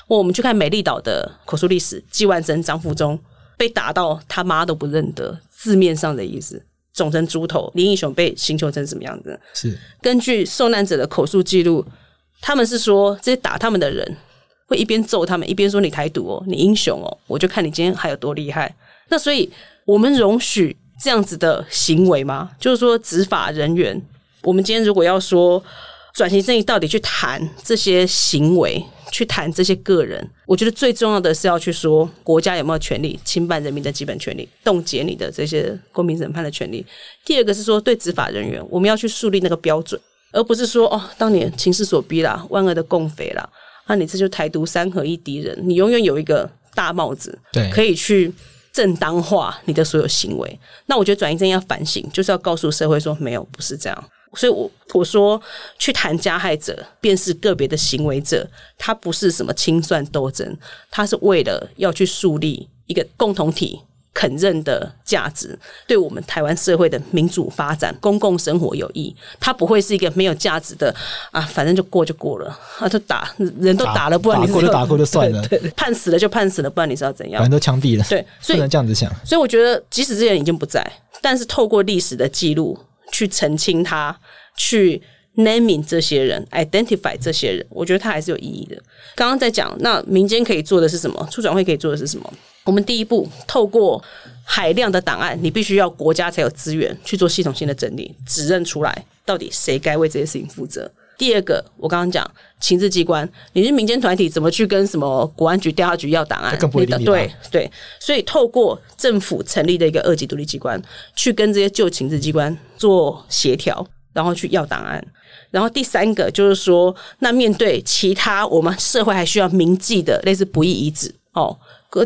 我们去看美丽岛的口述历史，季万珍、张富忠被打到他妈都不认得，字面上的意思，肿成猪头。林英雄被刑求成什么样子？是根据受难者的口述记录，他们是说这些打他们的人会一边揍他们，一边说你台独哦，你英雄哦，我就看你今天还有多厉害。那所以我们容许这样子的行为吗？就是说执法人员，我们今天如果要说转型正义，到底去谈这些行为，去谈这些个人，我觉得最重要的是要去说国家有没有权利侵犯人民的基本权利，冻结你的这些公平审判的权利。第二个是说对执法人员，我们要去树立那个标准，而不是说哦，当年情势所逼啦，万恶的共匪啦，那你这就台独三合一敌人，你永远有一个大帽子，对可以去正当化你的所有行为。那我觉得转移正义要反省，就是要告诉社会说，没有，不是这样。所以我我说去谈加害者，便是个别的行为者，他不是什么清算斗争，他是为了要去树立一个共同体。肯认的价值对我们台湾社会的民主发展、公共生活有益，它不会是一个没有价值的啊，反正就过就过了啊，就打人都打了，不然你打过就打过就算了对对判死了就判死了，不然你是要怎样反正？都枪毙了，对，所不以能这样子想。所以我觉得，即使这些人已经不在，但是透过历史的记录去澄清他，去 naming 这些人，identify 这些人，我觉得它还是有意义的。刚刚在讲，那民间可以做的是什么？促转会可以做的是什么？我们第一步，透过海量的档案，你必须要国家才有资源去做系统性的整理，指认出来到底谁该为这些事情负责。第二个，我刚刚讲情治机关，你是民间团体，怎么去跟什么国安局、调查局要档案？这更不会你的理你对对，所以透过政府成立的一个二级独立机关，去跟这些旧情治机关做协调，然后去要档案。然后第三个就是说，那面对其他我们社会还需要铭记的类似不义遗址哦，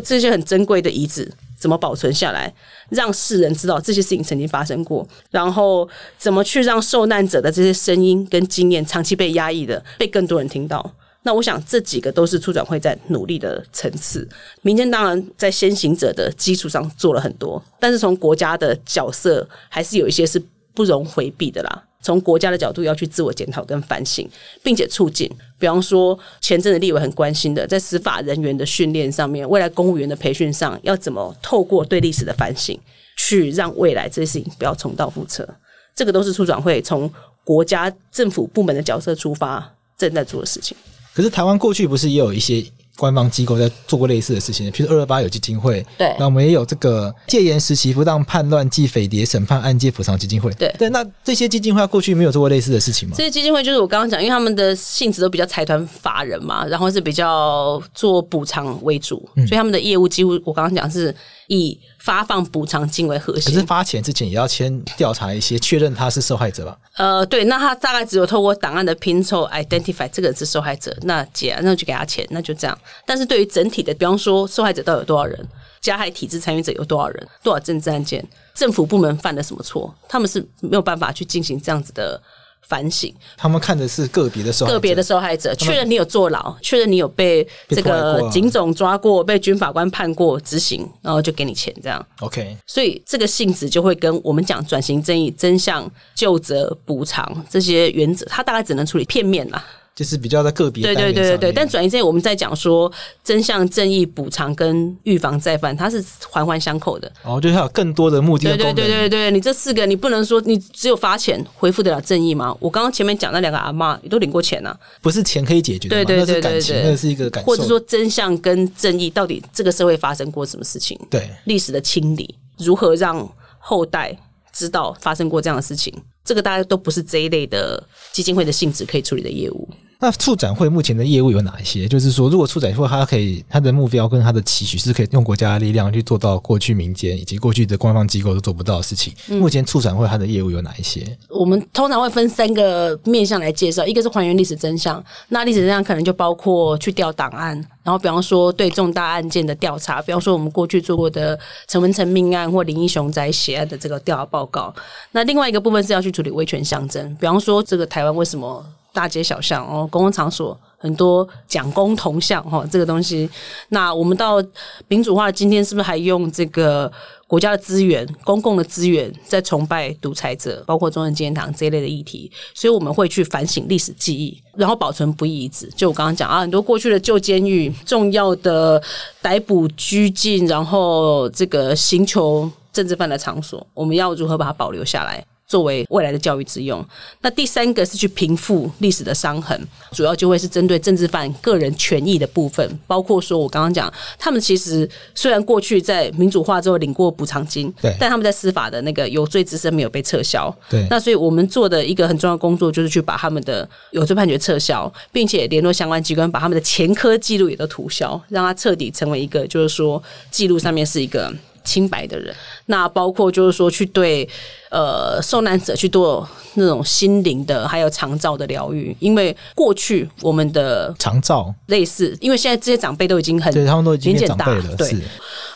这些很珍贵的遗址怎么保存下来，让世人知道这些事情曾经发生过，然后怎么去让受难者的这些声音跟经验长期被压抑的，被更多人听到。那我想这几个都是促转会在努力的层次。民间当然在先行者的基础上做了很多，但是从国家的角色还是有一些是不容回避的啦。从国家的角度要去自我检讨跟反省，并且促进，比方说前阵子立委很关心的，在司法人员的训练上面，未来公务员的培训上，要怎么透过对历史的反省，去让未来这些事情不要重蹈覆辙。这个都是促转会从国家政府部门的角色出发正在做的事情。可是台湾过去不是也有一些官方机构在做过类似的事情，譬如二二八有基金会，对。那我们也有这个戒严时期不当叛乱暨匪谍审判案件补偿基金会，对。对，那这些基金会过去没有做过类似的事情吗？这些基金会就是我刚刚讲，因为他们的性质都比较财团法人嘛，然后是比较做补偿为主，嗯。所以他们的业务几乎我刚刚讲是以发放补偿金为核心可是。发钱之前也要先调查一些，确认他是受害者吧？呃，对，那他大概只有透过档案的拼凑 identify 这个人是受害者，那结那就给他钱，那就这样。但是对于整体的，比方说受害者到底有多少人，加害体制参与者有多少人，多少政治案件，政府部门犯了什么错，他们是没有办法去进行这样子的反省。他们看的是个别的受害者，个别的受害者，确认你有坐牢，确认你有被这个警总抓过，被军法官判过执行，然后就给你钱这样。OK，所以这个性质就会跟我们讲转型正义、真相、就责、补偿这些原则，它大概只能处理片面啦。就是比较在个别对对对对对，但转移正义我们在讲说真相、正义、补偿跟预防再犯，它是环环相扣的。哦，就是还有更多的目的对对对对对，你这四个你不能说你只有发钱恢复得了正义吗？我刚刚前面讲那两个阿嬷也都领过钱啊。不是钱可以解决对对对对对，那是一个感受，或者说真相跟正义到底这个社会发生过什么事情？对。历史的清理，如何让后代知道发生过这样的事情？这个大家都不是这一类的基金会的性质可以处理的业务。那促展会目前的业务有哪一些？就是说，如果促展会它可以，它的目标跟它的期许是可以用国家的力量去做到过去民间以及过去的官方机构都做不到的事情。嗯目前促展会它的业务有哪一些？我们通常会分三个面向来介绍，一个是还原历史真相，那历史真相可能就包括去调档案，然后比方说对重大案件的调查，比方说我们过去做过的陈文成命案或林英雄宅血案的这个调查报告。那另外一个部分是要去处理威权象征，比方说这个台湾为什么大街小巷哦公共场所很多蒋公铜像哈，这个东西。那我们到民主化今天，是不是还用这个国家的资源、公共的资源在崇拜独裁者，包括中央纪念堂这一类的议题？所以我们会去反省历史记忆，然后保存不义遗址。就我刚刚讲啊，很多过去的旧监狱、重要的逮捕、拘禁，然后这个刑求政治犯的场所，我们要如何把它保留下来？作为未来的教育之用。那第三个是去平复历史的伤痕，主要就会是针对政治犯个人权益的部分，包括说我刚刚讲，他们其实虽然过去在民主化之后领过补偿金，对，但他们在司法的那个有罪之身没有被撤销，对。那所以我们做的一个很重要的工作，就是去把他们的有罪判决撤销，并且联络相关机关，把他们的前科记录也都涂销，让他彻底成为一个，就是说记录上面是一个。清白的人，那包括就是说去对呃受难者去做那种心灵的还有长照的疗愈，因为过去我们的长照类似，因为现在这些长辈都已经很对他们都已经长辈了，对。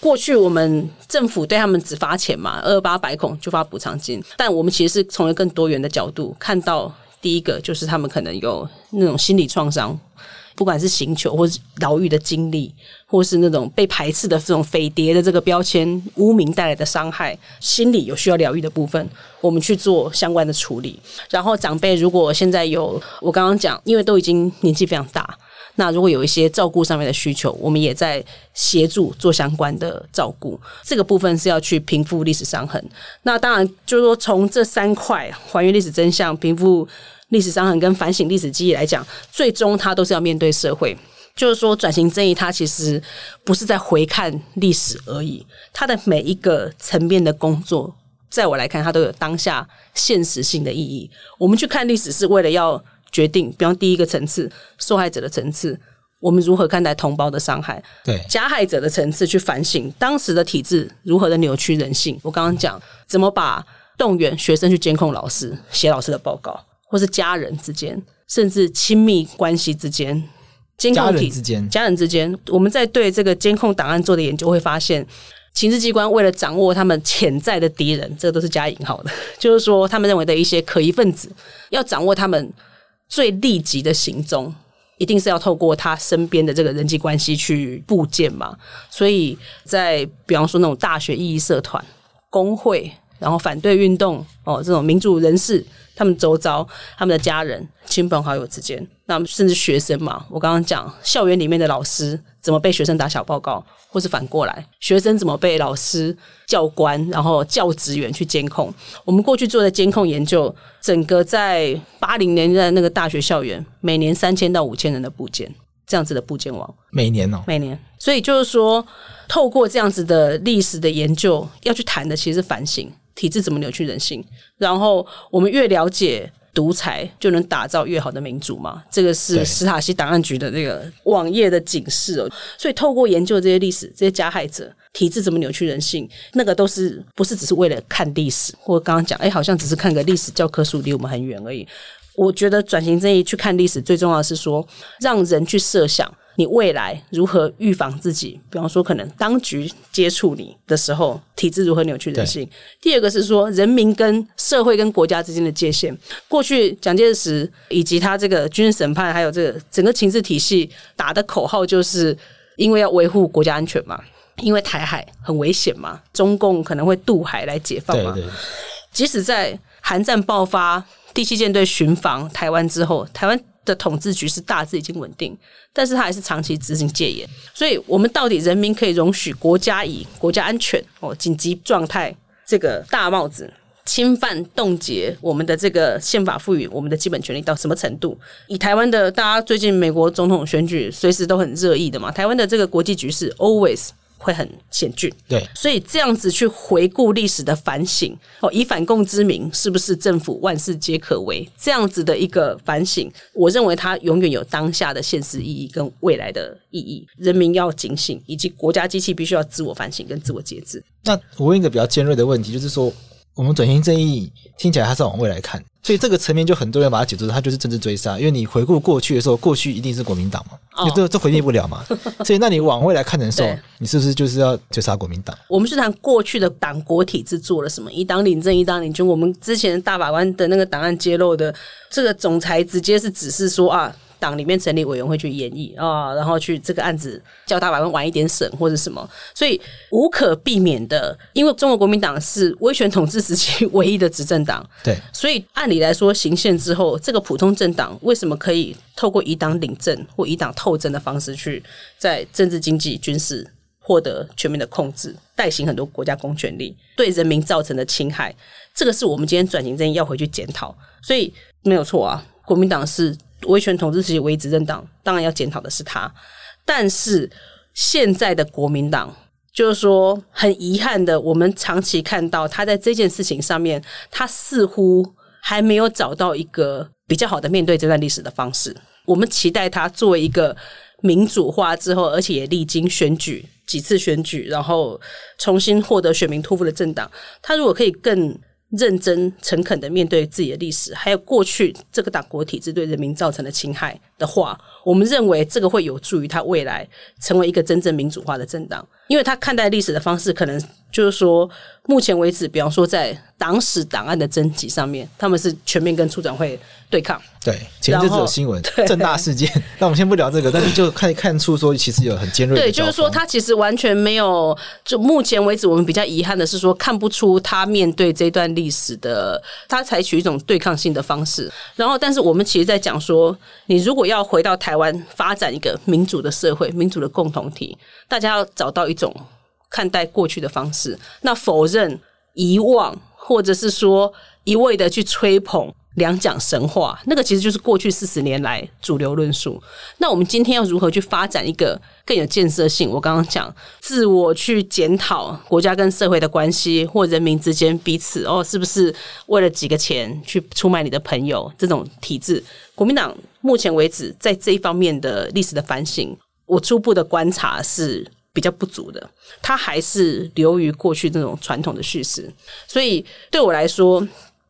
过去我们政府对他们只发钱嘛，二八百孔就发补偿金，但我们其实是从一个更多元的角度看到，第一个就是他们可能有那种心理创伤。不管是刑求或是牢狱的经历，或是那种被排斥的这种匪谍的这个标签污名带来的伤害，心理有需要疗愈的部分，我们去做相关的处理。然后长辈如果现在有我刚刚讲，因为都已经年纪非常大，那如果有一些照顾上面的需求，我们也在协助做相关的照顾。这个部分是要去平复历史伤痕。那当然就是说，从这三块还原历史真相，平复。历史伤痕跟反省历史记忆来讲，最终它都是要面对社会。就是说，转型正义它其实不是在回看历史而已，它的每一个层面的工作，在我来看，它都有当下现实性的意义。我们去看历史，是为了要决定，比方第一个层次，受害者的层次，我们如何看待同胞的伤害；对加害者的层次，去反省当时的体制如何的扭曲人性。我刚刚讲，怎么把动员学生去监控老师，写老师的报告。或是家人之间，甚至亲密关系之间，监控体之间，家人之间，我们在对这个监控档案做的研究，会发现，情治机关为了掌握他们潜在的敌人，这个都是加引号的，就是说，他们认为的一些可疑分子，要掌握他们最立即的行踪，一定是要透过他身边的这个人际关系去部件嘛。所以在比方说那种大学意义社团、工会，然后反对运动哦，这种民主人士。他们周遭、他们的家人、亲朋好友之间，那甚至学生嘛，我刚刚讲校园里面的老师怎么被学生打小报告，或是反过来，学生怎么被老师、教官，然后教职员去监控。我们过去做的监控研究，整个在八零年代那个大学校园，每年三千到五千人的部件，这样子的部件网，每年哦，每年。所以就是说，透过这样子的历史的研究，要去谈的其实是反省。体制怎么扭曲人性？然后我们越了解独裁，就能打造越好的民主嘛？这个是史塔西档案局的那个网页的警示哦。所以透过研究这些历史，这些加害者体制怎么扭曲人性，那个都是不是只是为了看历史？或刚刚讲，哎，好像只是看个历史教科书，离我们很远而已。我觉得转型正义去看历史，最重要的是说，让人去设想。你未来如何预防自己？比方说，可能当局接触你的时候，体制如何扭曲人性？第二个是说，人民跟社会跟国家之间的界限。过去蒋介石以及他这个军事审判，还有这个整个情治体系打的口号，就是因为要维护国家安全嘛，因为台海很危险嘛，中共可能会渡海来解放嘛。即使在韩战爆发，第七舰队巡防台湾之后，台湾。的统治局势大致已经稳定，但是他还是长期执行戒严，所以我们到底人民可以容许国家以国家安全哦紧急状态这个大帽子侵犯冻结我们的这个宪法赋予我们的基本权利到什么程度？以台湾的大家最近美国总统选举随时都很热议的嘛，台湾的这个国际局势 always。会很险峻，对，所以这样子去回顾历史的反省，哦，以反共之名，是不是政府万事皆可为？这样子的一个反省，我认为它永远有当下的现实意义跟未来的意义。人民要警醒，以及国家机器必须要自我反省跟自我节制。那我问一个比较尖锐的问题，就是说，我们转型正义听起来它是往未来看。所以这个层面就很多人把它解读，它就是政治追杀。因为你回顾过去的时候，过去一定是国民党嘛，这这回避不了嘛。所以那你往未来看的时候，你是不是就是要追杀国民党？我们是谈过去的党国体制做了什么？一党领政，一党领军。我们之前大法官的那个档案揭露的，这个总裁直接是指示说啊。党里面成立委员会去演绎啊，然后去这个案子叫大法官晚一点审或者什么，所以无可避免的，因为中国国民党是威权统治时期 唯一的执政党，对，所以按理来说，行宪之后，这个普通政党为什么可以透过以党领政或以党透政的方式去在政治、经济、军事获得全面的控制，代行很多国家公权力，对人民造成的侵害，这个是我们今天转型正义要回去检讨。所以没有错啊，国民党是威权统治时期唯一执政党，当然要检讨的是他。但是现在的国民党，就是说很遗憾的，我们长期看到他在这件事情上面，他似乎还没有找到一个比较好的面对这段历史的方式。我们期待他作为一个民主化之后，而且也历经选举几次选举，然后重新获得选民托付的政党，他如果可以更认真、诚恳的面对自己的历史，还有过去这个党国体制对人民造成的侵害的话，我们认为这个会有助于他未来成为一个真正民主化的政党，因为他看待历史的方式，可能就是说，目前为止，比方说在党史档案的征集上面，他们是全面跟处长会对抗。对，前阵子有新闻正大事件，那我们先不聊这个，但是就可以看出说，其实有很尖锐的对，就是说他其实完全没有，就目前为止，我们比较遗憾的是说，看不出他面对这段历史的，他采取一种对抗性的方式。然后，但是我们其实，在讲说，你如果要回到台湾发展一个民主的社会、民主的共同体，大家要找到一种看待过去的方式。那否认、遗忘，或者是说一味的去吹捧。两蒋神话，那个其实就是过去四十年来主流论述。那我们今天要如何去发展一个更有建设性？我刚刚讲，自我去检讨国家跟社会的关系，或人民之间彼此哦，是不是为了几个钱去出卖你的朋友？这种体制，国民党目前为止在这一方面的历史的反省，我初步的观察是比较不足的。它还是流于过去那种传统的叙事。所以对我来说。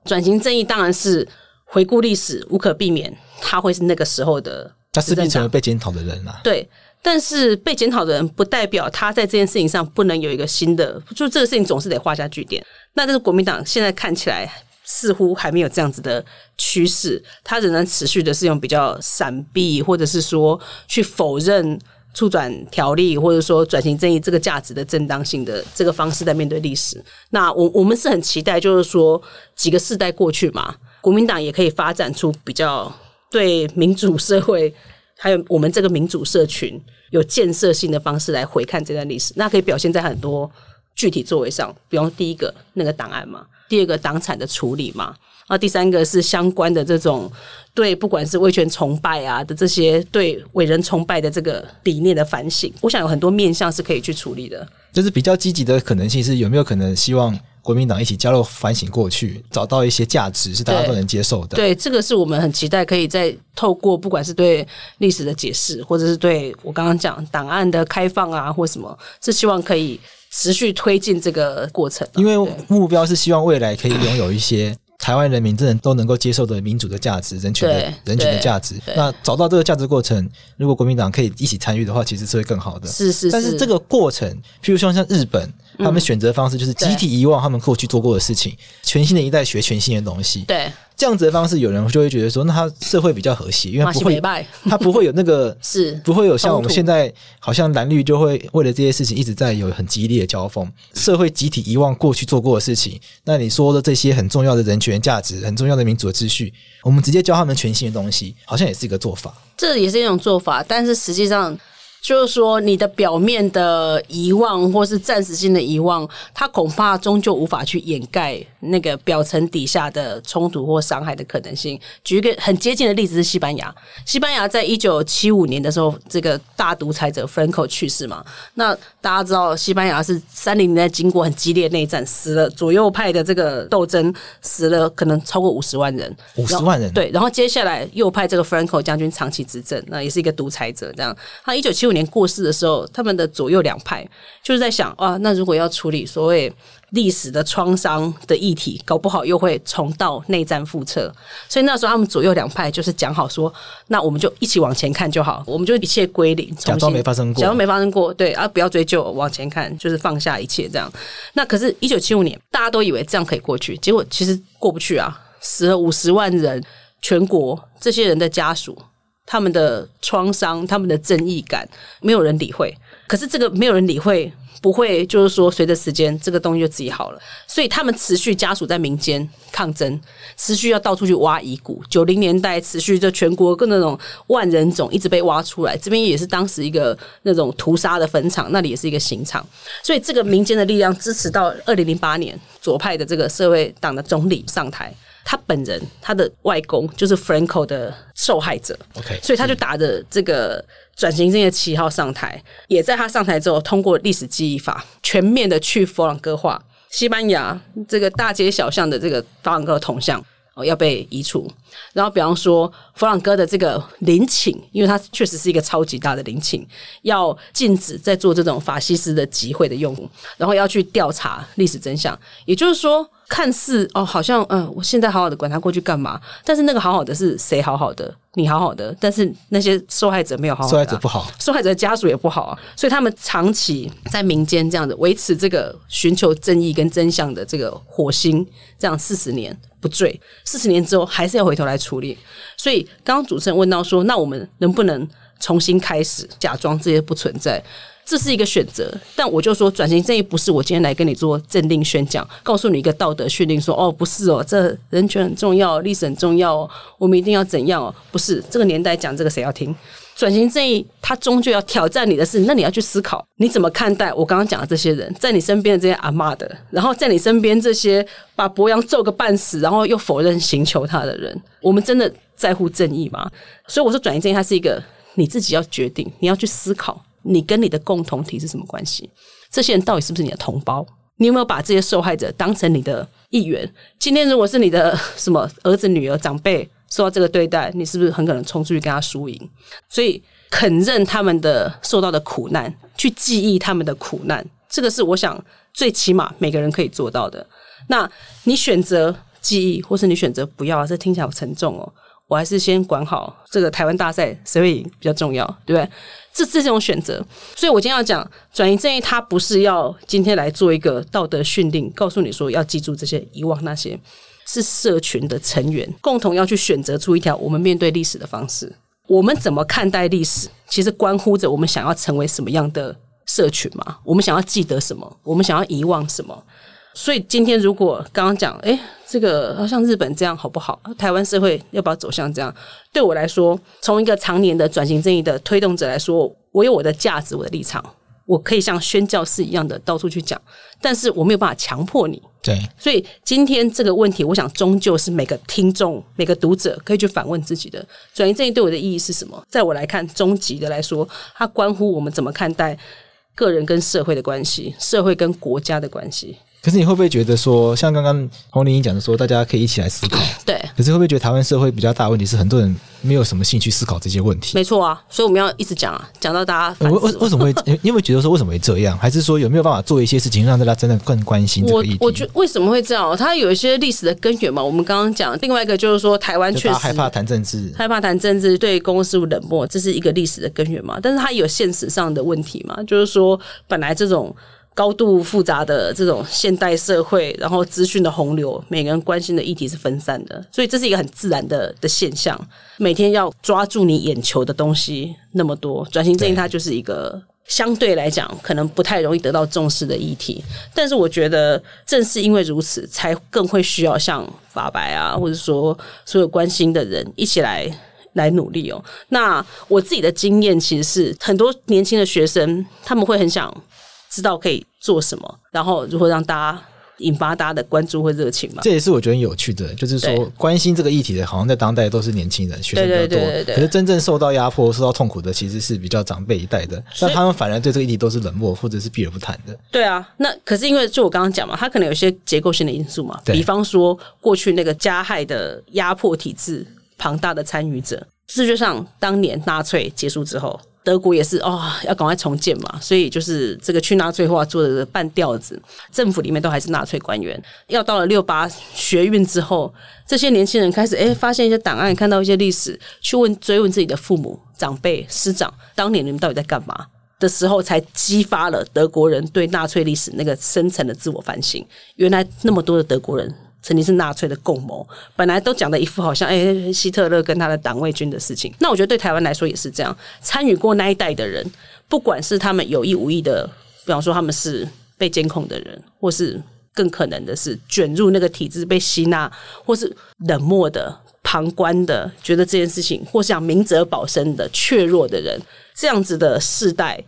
转型正义当然是回顾历史，无可避免，他会是那个时候的，他势必成为被检讨的人啊。对，但是被检讨的人不代表他在这件事情上不能有一个新的，就这个事情总是得画下句点。那这个国民党现在看起来似乎还没有这样子的趋势，他仍然持续的是用比较闪避，或者是说去否认。促转条例，或者说转型正义这个价值的正当性的这个方式在面对历史，那我我们是很期待，就是说几个世代过去嘛，国民党也可以发展出比较对民主社会还有我们这个民主社群有建设性的方式来回看这段历史，那可以表现在很多具体作为上，比方第一个那个档案嘛，第二个党产的处理嘛。啊，第三个是相关的这种对不管是威权崇拜啊的这些对伟人崇拜的这个理念的反省，我想有很多面向是可以去处理的。就是比较积极的可能性是有没有可能希望国民党一起加入反省过去，找到一些价值是大家都能接受的。对，这个是我们很期待可以在透过不管是对历史的解释，或者是对我刚刚讲档案的开放啊，或什么，是希望可以持续推进这个过程。因为目标是希望未来可以拥有一些。台湾人民真的都能够接受的民主的价值、人权的人权的价值，那找到这个价值过程，如果国民党可以一起参与的话，其实是会更好的。是是，但是这个过程，譬如像像日本，他们选择方式就是集体遗忘他们过去做过的事情，全新的一代学全新的东西。对。这样子的方式，有人就会觉得说，那他社会比较和谐，因为不会，他不会有那个 是不会有像我们现在好像蓝绿就会为了这些事情一直在有很激烈的交锋，社会集体遗忘过去做过的事情。那你说的这些很重要的人权价值、很重要的民主的秩序，我们直接教他们全新的东西，好像也是一个做法。这也是一种做法，但是实际上。就是说，你的表面的遗忘或是暂时性的遗忘，它恐怕终究无法去掩盖那个表层底下的冲突或伤害的可能性。举一个很接近的例子是西班牙，西班牙在一九七五年的时候，这个大独裁者 Franco 去世嘛。那大家知道，西班牙是三零年代经过很激烈内战，死了左右派的这个斗争，死了可能超过五十万人。五十万人对，然后接下来右派这个 Franco 将军长期执政，那也是一个独裁者。这样，他一九七五。年过世的时候，他们的左右两派就是在想啊，那如果要处理所谓历史的创伤的议题，搞不好又会重蹈内战覆辙。所以那时候他们左右两派就是讲好说，那我们就一起往前看就好，我们就一切归零，假装没发生过，假装没发生过，对啊，不要追究，往前看，就是放下一切这样。那可是，一九七五年大家都以为这样可以过去，结果其实过不去啊，死了五十万人，全国这些人的家属。他们的创伤、他们的正义感，没有人理会。可是这个没有人理会。不会，就是说，随着时间，这个东西就自己好了。所以他们持续家属在民间抗争，持续要到处去挖遗骨。九零年代持续就全国各那种万人冢一直被挖出来，这边也是当时一个那种屠杀的坟场，那里也是一个刑场。所以这个民间的力量支持到二零零八年左派的这个社会党的总理上台。他本人，他的外公就是 Franco 的受害者，OK，所以他就打着这个转型正义的旗号上台，也在他上台之后，通过历史记忆法，全面的去佛朗哥化，西班牙这个大街小巷的这个佛朗哥的铜像哦要被移除，然后比方说佛朗哥的这个陵寝，因为它确实是一个超级大的陵寝，要禁止在做这种法西斯的集会的用户，然后要去调查历史真相，也就是说。看似哦，好像嗯，我现在好好的管他过去干嘛？但是那个好好的是谁好好的？你好好的，但是那些受害者没有好好，受害者不好，受害者的家属也不好啊。所以他们长期在民间这样子维持这个寻求正义跟真相的这个火星，这样四十年不坠，四十年之后还是要回头来处理。所以刚刚主持人问到说，那我们能不能重新开始，假装这些不存在？这是一个选择，但我就说转型正义不是我今天来跟你做政令宣讲，告诉你一个道德训令，说哦不是哦，这人权很重要，历史很重要哦，我们一定要怎样哦？不是这个年代讲这个谁要听？转型正义它终究要挑战你的是，那你要去思考你怎么看待我刚刚讲的这些人，在你身边的这些阿妈的，然后在你身边这些把博洋揍个半死，然后又否认刑求他的人，我们真的在乎正义吗？所以我说转型正义它是一个你自己要决定，你要去思考。你跟你的共同体是什么关系？这些人到底是不是你的同胞？你有没有把这些受害者当成你的一员？今天如果是你的什么儿子、女儿、长辈受到这个对待，你是不是很可能冲出去跟他输赢？所以肯认他们的受到的苦难，去记忆他们的苦难，这个是我想最起码每个人可以做到的。那你选择记忆，或是你选择不要，这听起来好沉重哦。我还是先管好这个台湾大赛谁会赢比较重要，对不对？这这种选择，所以我今天要讲转移正义，它不是要今天来做一个道德训令，告诉你说要记住这些，遗忘那些，是社群的成员共同要去选择出一条我们面对历史的方式。我们怎么看待历史，其实关乎着我们想要成为什么样的社群嘛？我们想要记得什么？我们想要遗忘什么？所以今天如果刚刚讲，哎，这个像日本这样好不好？台湾社会要不要走向这样？对我来说，从一个常年的转型正义的推动者来说，我有我的价值，我的立场，我可以像宣教士一样的到处去讲，但是我没有办法强迫你。对，所以今天这个问题，我想终究是每个听众、每个读者可以去反问自己的：转型正义对我的意义是什么？在我来看，终极的来说，它关乎我们怎么看待个人跟社会的关系，社会跟国家的关系。可是你会不会觉得说，像刚刚洪玲讲的说，大家可以一起来思考。对。可是会不会觉得台湾社会比较大问题是，很多人没有什么兴趣思考这些问题？没错啊，所以我们要一直讲啊，讲到大家。为为为什么会？因为觉得说为什么会这样？还是说有没有办法做一些事情，让大家真的更关心这个议题？我觉得为什么会这样？它有一些历史的根源嘛。我们刚刚讲，另外一个就是说，台湾确实害怕谈政治，害怕谈政治，对公共事务冷漠，这是一个历史的根源嘛。但是它有现实上的问题嘛，就是说本来这种。高度复杂的这种现代社会，然后资讯的洪流，每个人关心的议题是分散的，所以这是一个很自然的的现象。每天要抓住你眼球的东西那么多，转型正义它就是一个相对来讲可能不太容易得到重视的议题。但是我觉得正是因为如此，才更会需要像法白啊，或者说所有关心的人一起来来努力哦。那我自己的经验其实是，很多年轻的学生他们会很想。知道可以做什么，然后如何让大家引发大家的关注或热情嘛？这也是我觉得很有趣的，就是说关心这个议题的，好像在当代都是年轻人、学生比较多。可是真正受到压迫、受到痛苦的，其实是比较长辈一代的。那他们反而对这个议题都是冷漠或者是避而不谈的。对啊，那可是因为就我刚刚讲嘛，他可能有些结构性的因素嘛，比方说过去那个加害的压迫体制庞大的参与者，事实上当年纳粹结束之后。德国也是哦，要赶快重建嘛，所以就是这个去纳粹化做的半吊子，政府里面都还是纳粹官员。要到了六八学运之后，这些年轻人开始哎，发现一些档案，看到一些历史，去问追问自己的父母、长辈、师长，当年你们到底在干嘛的时候，才激发了德国人对纳粹历史那个深层的自我反省。原来那么多的德国人。曾经是纳粹的共谋，本来都讲的一副好像哎希特勒跟他的党卫军的事情。那我觉得对台湾来说也是这样，参与过那一代的人，不管是他们有意无意的，比方说他们是被监控的人，或是更可能的是卷入那个体制被吸纳，或是冷漠的。旁观的，觉得这件事情，或是想明哲保身的怯弱的人，这样子的世代，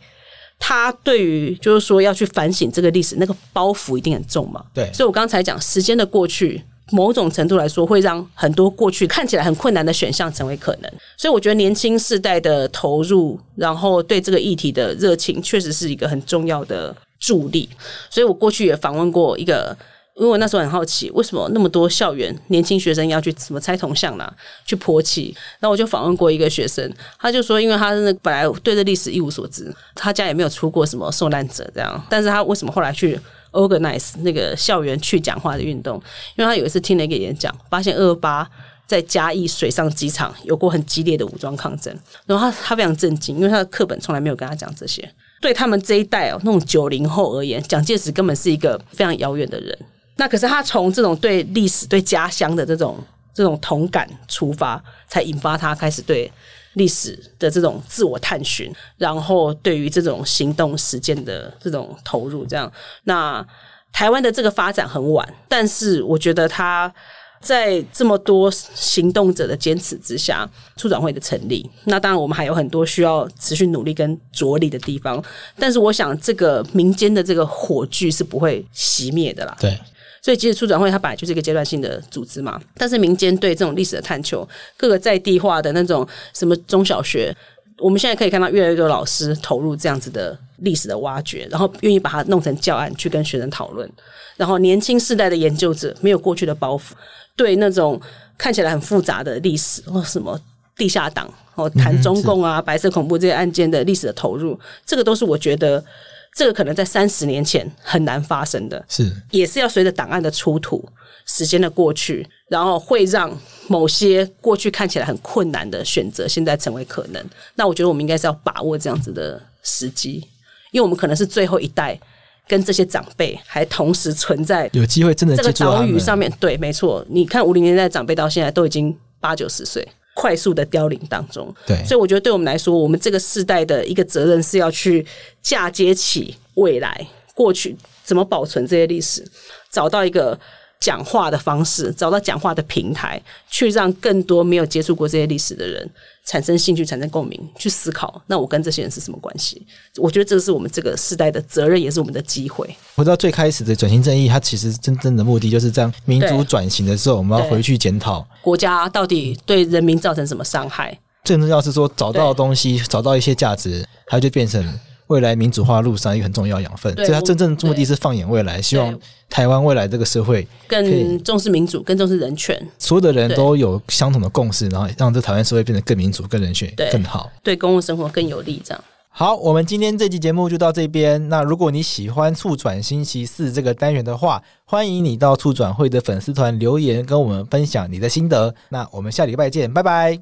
他对于就是说要去反省这个历史，那个包袱一定很重嘛。对，所以我刚才讲，时间的过去，某种程度来说，会让很多过去看起来很困难的选项成为可能。所以我觉得年轻世代的投入，然后对这个议题的热情，确实是一个很重要的助力。所以我过去也访问过一个。因为我那时候很好奇，为什么那么多校园年轻学生要去什么拆铜像啦？去泼漆？那我就访问过一个学生，他就说，因为他本来对这历史一无所知，他家也没有出过什么受难者这样，但是他为什么后来去 organize 那个校园去讲话的运动？因为他有一次听了一个演讲，发现二二八在嘉义水上机场有过很激烈的武装抗争，然后他他非常震惊，因为他的课本从来没有跟他讲这些。对他们这一代哦，那种九零后而言，蒋介石根本是一个非常遥远的人。那可是他从这种对历史、对家乡的这种这种同感出发，才引发他开始对历史的这种自我探寻，然后对于这种行动实践的这种投入。这样，那台湾的这个发展很晚，但是我觉得他在这么多行动者的坚持之下，促转会的成立，那当然我们还有很多需要持续努力跟着力的地方。但是我想，这个民间的这个火炬是不会熄灭的啦。对。所以，其实促转会它本来就是一个阶段性的组织嘛。但是，民间对这种历史的探求，各个在地化的那种什么中小学，我们现在可以看到越来越多老师投入这样子的历史的挖掘，然后愿意把它弄成教案去跟学生讨论。然后，年轻世代的研究者没有过去的包袱，对那种看起来很复杂的历史或什么地下党哦，谈中共啊、白色恐怖这些案件的历史的投入，这个都是我觉得。这个可能在三十年前很难发生的，是也是要随着档案的出土、时间的过去，然后会让某些过去看起来很困难的选择，现在成为可能。那我觉得我们应该是要把握这样子的时机，因为我们可能是最后一代跟这些长辈还同时存在，有机会真的这个岛屿上面。对，没错，你看五零年代长辈到现在都已经八九十岁。快速的凋零当中，对，所以我觉得对我们来说，我们这个世代的一个责任是要去嫁接起未来、过去怎么保存这些历史，找到一个。讲话的方式，找到讲话的平台，去让更多没有接触过这些历史的人产生兴趣、产生共鸣，去思考。那我跟这些人是什么关系？我觉得这个是我们这个时代的责任，也是我们的机会。回到最开始的转型正义，它其实真正的目的就是这样：民主转型的时候，我们要回去检讨国家到底对人民造成什么伤害。最重要是说，找到东西，找到一些价值，它就变成。未来民主化路上一个很重要养分，所以它真正目的是放眼未来，希望台湾未来这个社会更重视民主，更重视人权，所有的人都有相同的共识，然后让这台湾社会变得更民主、更人权、更好，对公共生活更有利。这样好，我们今天这期节目就到这边。那如果你喜欢促转星期四这个单元的话，欢迎你到促转会的粉丝团留言，跟我们分享你的心得。那我们下礼拜见，拜拜。